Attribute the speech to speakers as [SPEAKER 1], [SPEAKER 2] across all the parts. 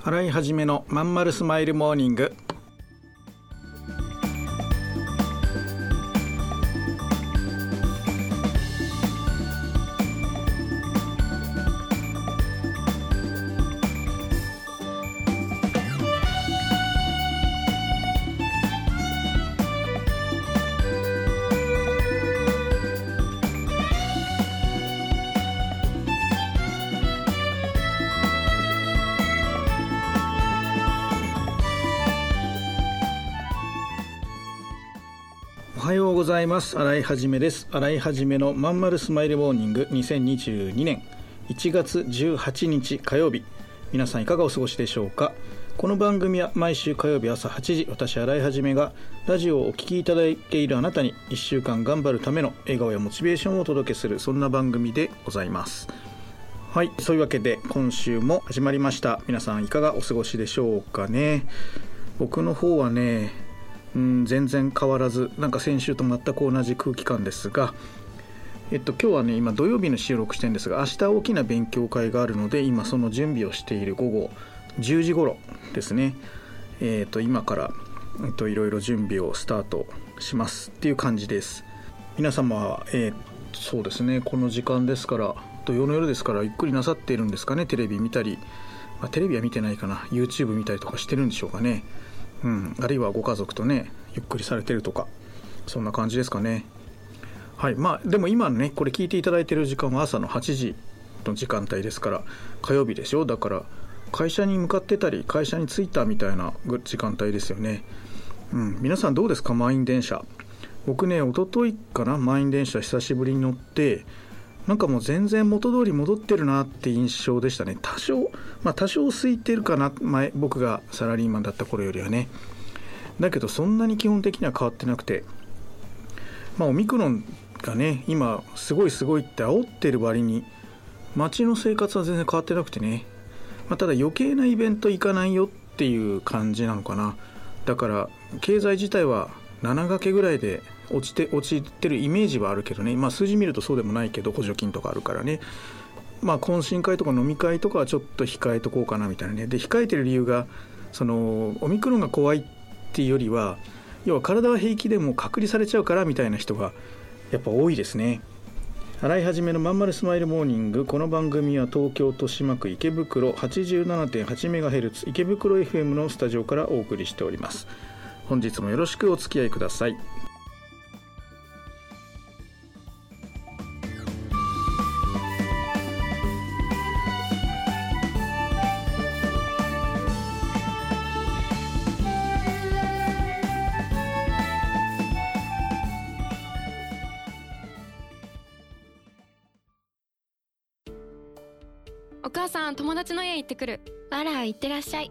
[SPEAKER 1] 洗い始めのまんまるスマイルモーニング。ようございます。新井はじめです。新井はじめのまんまるスマイルモーニング2022年1月18日火曜日皆さんいかがお過ごしでしょうか？この番組は毎週火曜日朝8時私新井はじめがラジオをお聴きいただいているあなたに1週間頑張るための笑顔やモチベーションをお届けするそんな番組でございます。はいそういうわけで今週も始まりました。皆さんいかがお過ごしでしょうかね？僕の方はねうん全然変わらずなんか先週と全く同じ空気感ですがえっと今日はね今土曜日の収録してるんですが明日大きな勉強会があるので今その準備をしている午後10時頃ですね。えっと今からえっといろいろ準備をスタートしますっていう感じです。皆様はえーそうですねこの時間ですから土曜の夜ですからゆっくりなさっているんですかね？テレビ見たり、まあ、テレビは見てないかな？YouTube 見たりとかしてるんでしょうかね？うん、あるいはご家族とねゆっくりされてるとかそんな感じですかね。はい。まあでも今ねこれ聞いていただいてる時間は朝の8時の時間帯ですから火曜日でしょ？だから会社に向かってたり会社に着いたみたいな時間帯ですよね。うん。皆さんどうですか？満員電車。僕ね一昨日かな？満員電車久しぶりに乗ってなんかもう全然元通り戻ってるなって印象でしたね。多少まあ多少空いてるかな前僕がサラリーマンだった頃よりはね。だけどそんなに基本的には変わってなくて。まあオミクロンがね今すごいすごいって煽ってる割に街の生活は全然変わってなくてね、まあ、ただ余計なイベント行かないよっていう感じなのかな。だから経済自体は7掛けぐらいで落ちて落ちてるイメージはあるけどね、まあ、数字見るとそうでもないけど補助金とかあるからね。まあ懇親会とか飲み会とかはちょっと控えとこうかなみたいなね。で控えてる理由がそのオミクロンが怖いっていうよりは要は体は平気でも隔離されちゃうからみたいな人がやっぱ多いですね。洗い始めのまんまるスマイルモーニング。この番組は東京豊島区池袋 87.8MHz 池袋 FM のスタジオからお送りしております。本日もよろしくお付き合いください。
[SPEAKER 2] お母さん友達の家行ってくる。
[SPEAKER 3] あら行ってらっしゃい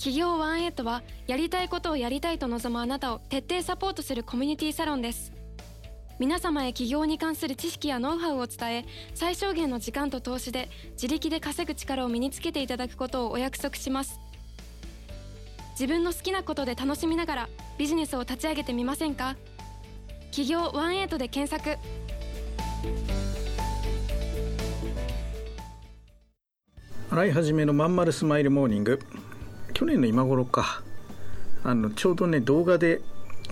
[SPEAKER 2] 企業ワンエイトはやりたいことをやりたいと望むあなたを徹底サポートするコミュニティサロンです。皆様へ起業に関する知識やノウハウを伝え最小限の時間と投資で自力で稼ぐ力を身につけていただくことをお約束します。自分の好きなことで楽しみながらビジネスを立ち上げてみませんか？企業ワンエイトで検索。
[SPEAKER 1] 洗い始めのまんまるスマイルモーニング。去年の今頃か。あのちょうどね動画で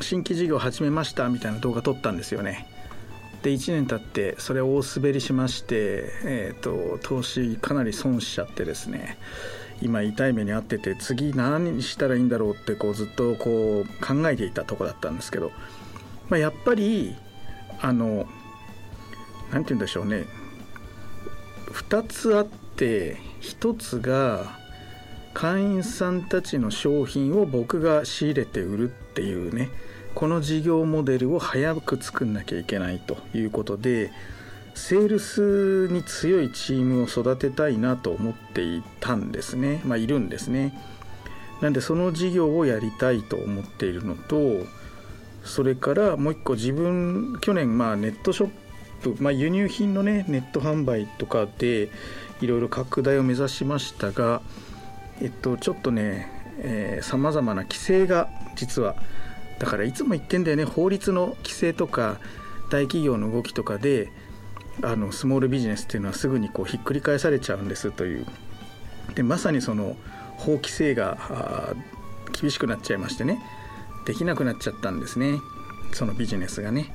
[SPEAKER 1] 新規事業始めましたみたいな動画撮ったんですよね。で1年経ってそれを大滑りしまして、えー、と投資かなり損しちゃってですね。今痛い目に遭ってて次何にしたらいいんだろうってこうずっとこう考えていたとこだったんですけど、まあ、やっぱりあの何て言うんでしょうね。2つあって1つが会員さんたちの商品を僕が仕入れて売るっていうねこの事業モデルを早く作んなきゃいけないということでセールスに強いチームを育てたいなと思っていたんですね。まあいるんですね。なんでその事業をやりたいと思っているのとそれからもう一個自分去年まあネットショップ、まあ、輸入品のねネット販売とかでいろいろ拡大を目指しましたがえっとちょっとねさまざまな規制が実はだからいつも言ってんだよね法律の規制とか大企業の動きとかであのスモールビジネスっていうのはすぐにこうひっくり返されちゃうんですというでまさにその法規制が厳しくなっちゃいましてねできなくなっちゃったんですねそのビジネスがね。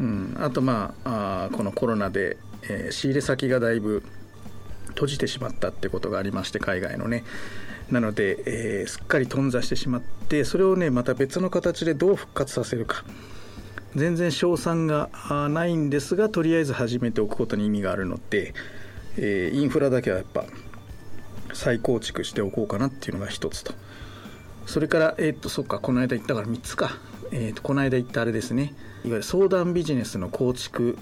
[SPEAKER 1] うん、あとまああこのコロナで、えー、仕入れ先がだいぶ閉じてしまったってことがありまして海外のね。なので、えー、すっかり頓挫してしまってそれをねまた別の形でどう復活させるか。全然賞賛がないんですがとりあえず始めておくことに意味があるので、えー、インフラだけはやっぱ再構築しておこうかなっていうのが一つと。それからえっ、とそっかこの間言ったから3つか、えーと、この間言ったあれですね。いわゆる相談ビジネスの構築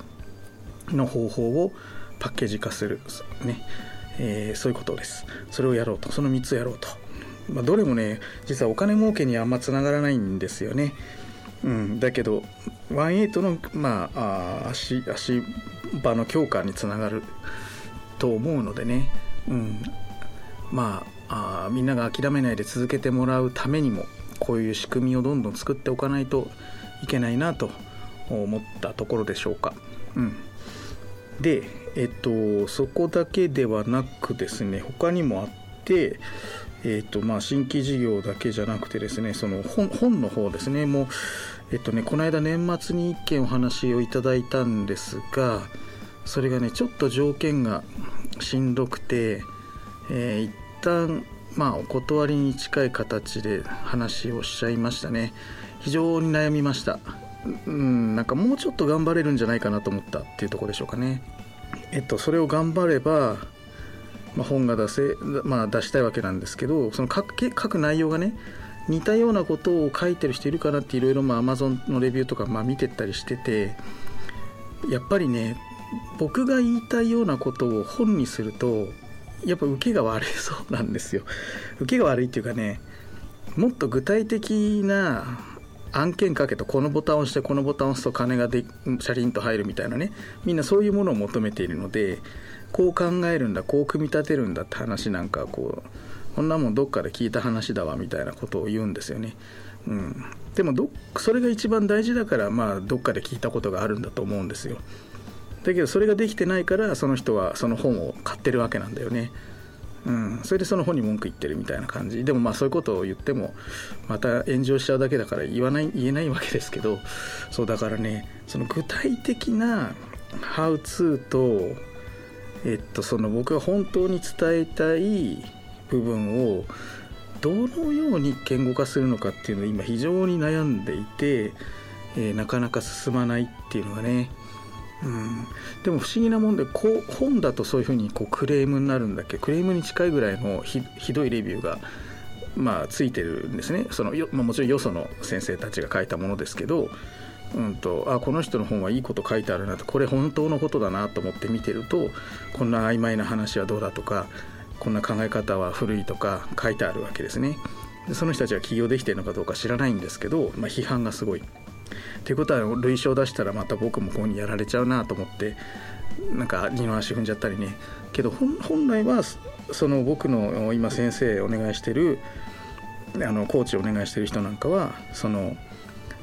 [SPEAKER 1] の方法をパッケージ化するね、えー、そういうことです。それをやろうと。その3つやろうと、まあ、どれもね実はお金儲けにあんまつながらないんですよね。うん、だけど18の、まあ、あ足足場の強化につながると思うのでね、うん、まああみんなが諦めないで続けてもらうためにもこういう仕組みをどんどん作っておかないといけないなと思ったところでしょうか。うん、で、えっと、そこだけではなくですね他にもあって、えーとまあ、新規事業だけじゃなくてですねその本本の方ですねもう、えっとね、この間年末に1件お話をいただいたんですがそれがねちょっと条件がしんどくて、えー、一旦まあお断りに近い形で話をしちゃいましたね。非常に悩みました。うんなんかもうちょっと頑張れるんじゃないかなと思ったっていうとこでしょうかねえっとそれを頑張ればまあ、本が出せ、まあ、出したいわけなんですけどその書く書く内容がね似たようなことを書いてる人いるかなっていろいろ Amazon のレビューとかまあ見てったりしててやっぱりね僕が言いたいようなことを本にするとやっぱ受けが悪いそうなんですよ。受けが悪いっていうかねもっと具体的な案件かけとこのボタンを押してこのボタンを押すと金がでシャリンと入るみたいなねみんなそういうものを求めているのでこう考えるんだこう組み立てるんだって話なんかこうこんなもんどっかで聞いた話だわみたいなことを言うんですよね。うん、でもどそれが一番大事だからまあどっかで聞いたことがあるんだと思うんですよ。だけどそれができてないからその人はその本を買ってるわけなんだよね。うん、それでその本に文句言ってるみたいな感じ。でもまあそういうことを言ってもまた炎上しちゃうだけだから言わない言えないわけですけどそうだからねその具体的な「ハウツーとえっと、その僕が本当に伝えたい部分をどのように言語化するのかっていうのを今非常に悩んでいて、えー、なかなか進まないっていうのがね、うん、でも不思議なもんでこう本だとそういうふうにこうクレームになるんだっけ？クレームに近いぐらいのひどいレビューがまあついてるんですねそのよ、まあ、もちろんよその先生たちが書いたものですけどうんと、あこの人の本はいいこと書いてあるなとこれ本当のことだなと思って見てるとこんな曖昧な話はどうだとかこんな考え方は古いとか書いてあるわけですね。でその人たちが起業できてるのかどうか知らないんですけど、まあ、批判がすごい。ということは類書を出したらまた僕もここにやられちゃうなと思ってなんか二の足踏んじゃったりね。けど本来はその僕の今先生お願いしてるあのコーチお願いしてる人なんかはその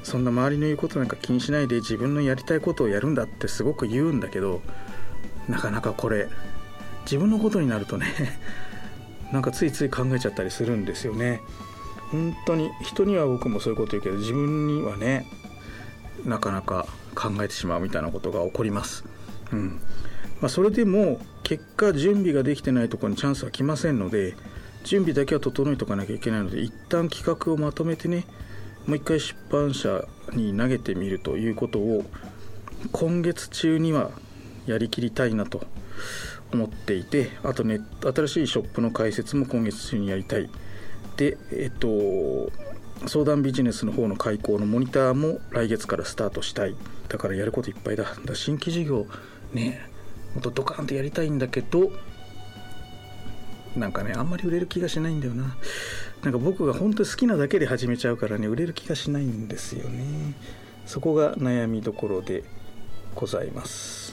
[SPEAKER 1] そんな周りの言うことなんか気にしないで自分のやりたいことをやるんだってすごく言うんだけどなかなかこれ自分のことになるとね なんかついつい考えちゃったりするんですよね。本当に人には僕もそういうこと言うけど自分にはねなかなか考えてしまうみたいなことが起こります。うん。まあ、それでも結果準備ができてないところにチャンスは来ませんので準備だけは整えとかなきゃいけないので一旦企画をまとめてねもう一回出版社に投げてみるということを今月中にはやりきりたいなと思っていてあとね新しいショップの開設も今月中にやりたい。でえっと相談ビジネスの方の開講のモニターも来月からスタートしたい。だからやることいっぱいだ。だ新規事業ねもっとドカーンとやりたいんだけどなんかねあんまり売れる気がしないんだよな。なんか僕が本当に好きなだけで始めちゃうからね売れる気がしないんですよね。そこが悩みどころでございます。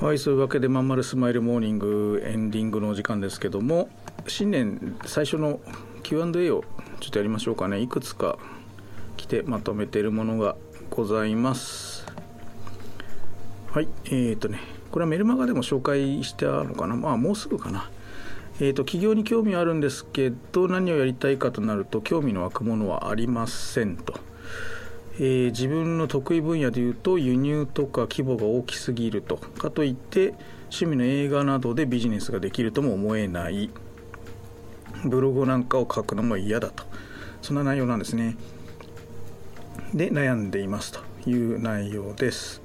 [SPEAKER 1] はいそういうわけでまんまるスマイルモーニングエンディングのお時間ですけども新年最初の Q&A をちょっとやりましょうかね。いくつか来てまとめているものがございます。はいえーとねこれはメルマガでも紹介してあるのかな？まあもうすぐかな。えーと、企業に興味あるんですけど何をやりたいかとなると興味の湧くものはありませんと。えー、自分の得意分野でいうと輸入とか規模が大きすぎると。かといって趣味の映画などでビジネスができるとも思えない。ブログなんかを書くのも嫌だと。そんな内容なんですね。で悩んでいますという内容です。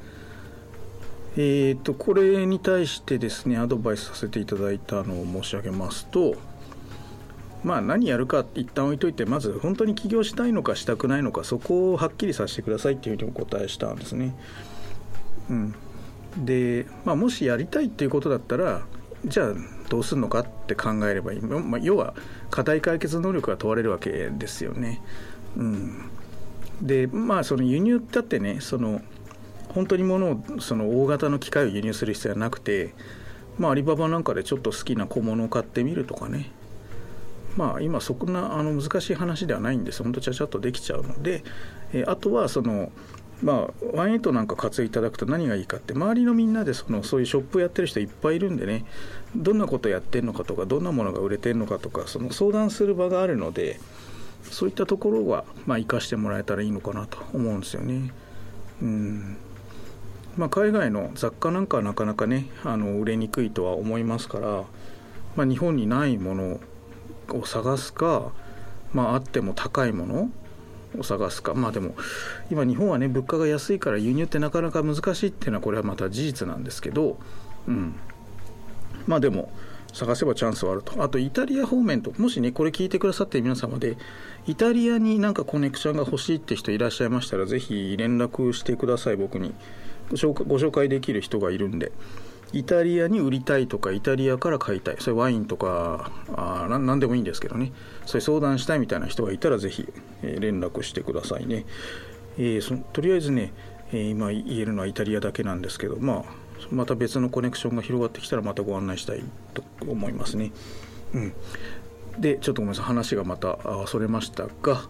[SPEAKER 1] えーとこれに対してですねアドバイスさせていただいたのを申し上げますとまあ何やるか一旦置いといてまず本当に起業したいのかしたくないのかそこをはっきりさせてくださいっていうふうにお答えしたんですね。うん、で、まあ、もしやりたいっていうことだったらじゃあどうするのかって考えればいい、まあ、要は課題解決能力が問われるわけですよね。うん、でまあその輸入だってねその本当に物をその大型の機械を輸入する必要はなくて、まあ、アリババなんかでちょっと好きな小物を買ってみるとかねまあ、今そんなあの難しい話ではないんです。本当ちゃちゃっとできちゃうので、えー、あとはそのまあ、ワンエイトなんか活用いただくと何がいいかって周りのみんなでそのそういうショップやってる人いっぱいいるんでね。どんなことやってるのかとかどんなものが売れてるのかとかその相談する場があるのでそういったところはまあ生かしてもらえたらいいのかなと思うんですよね。うん。まあ、海外の雑貨なんかはなかなかねあの売れにくいとは思いますから、まあ、日本にないものを探すか、まあ、あっても高いものを探すか。まあでも今日本はね物価が安いから輸入ってなかなか難しいっていうのはこれはまた事実なんですけど、うん、まあでも探せばチャンスはあると。あとイタリア方面ともしねこれ聞いてくださってる皆様でイタリアになんかコネクションが欲しいって人いらっしゃいましたらぜひ連絡してください。僕にご紹介できる人がいるんで。イタリアに売りたいとかイタリアから買いたい。それワインとかあ何でもいいんですけどね。それ相談したいみたいな人がいたらぜひ、え、連絡してくださいね、えー、そとりあえずね、えー、今言えるのはイタリアだけなんですけどまあまた別のコネクションが広がってきたらまたご案内したいと思いますね。うん。でちょっとごめんなさい。話がまたそれましたが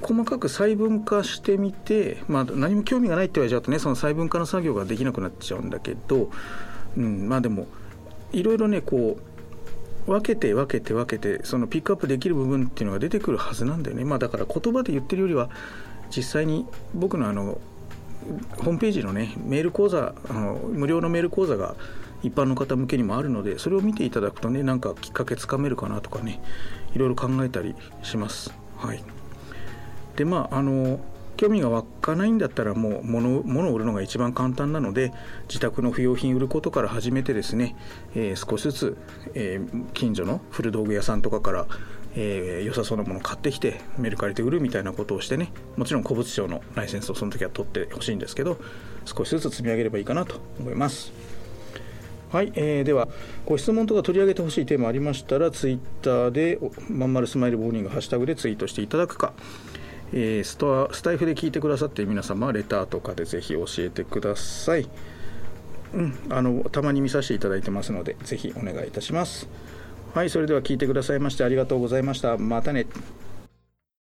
[SPEAKER 1] 細かく細分化してみて、まあ、何も興味がないって言われちゃうとねその細分化の作業ができなくなっちゃうんだけど、うん、まあでもいろいろねこう分けて分けて分けてそのピックアップできる部分っていうのが出てくるはずなんだよね、まあ、だから言葉で言ってるよりは実際に僕のあのホームページのねメール講座あの無料のメール講座が一般の方向けにもあるのでそれを見ていただくとねなんかきっかけつかめるかなとかねいろいろ考えたりします。はいでまああの興味が湧かないんだったらもう物物を売るのが一番簡単なので自宅の不用品売ることから始めてですね、えー、少しずつ、えー、近所の古道具屋さんとかから、えー、良さそうなものを買ってきてメルカリで売るみたいなことをしてねもちろん古物商のライセンスをその時は取ってほしいんですけど少しずつ積み上げればいいかなと思います。はい、えー、ではご質問とか取り上げてほしいテーマありましたらツイッターでまんまるスマイルボーニングハッシュタグでツイートしていただくかえー、ストアスタイフで聞いてくださっている皆様はレターとかでぜひ教えてください、うん、あのたまに見させていただいてますのでぜひお願いいたします。はいそれでは聞いてくださいましてありがとうございました。またね。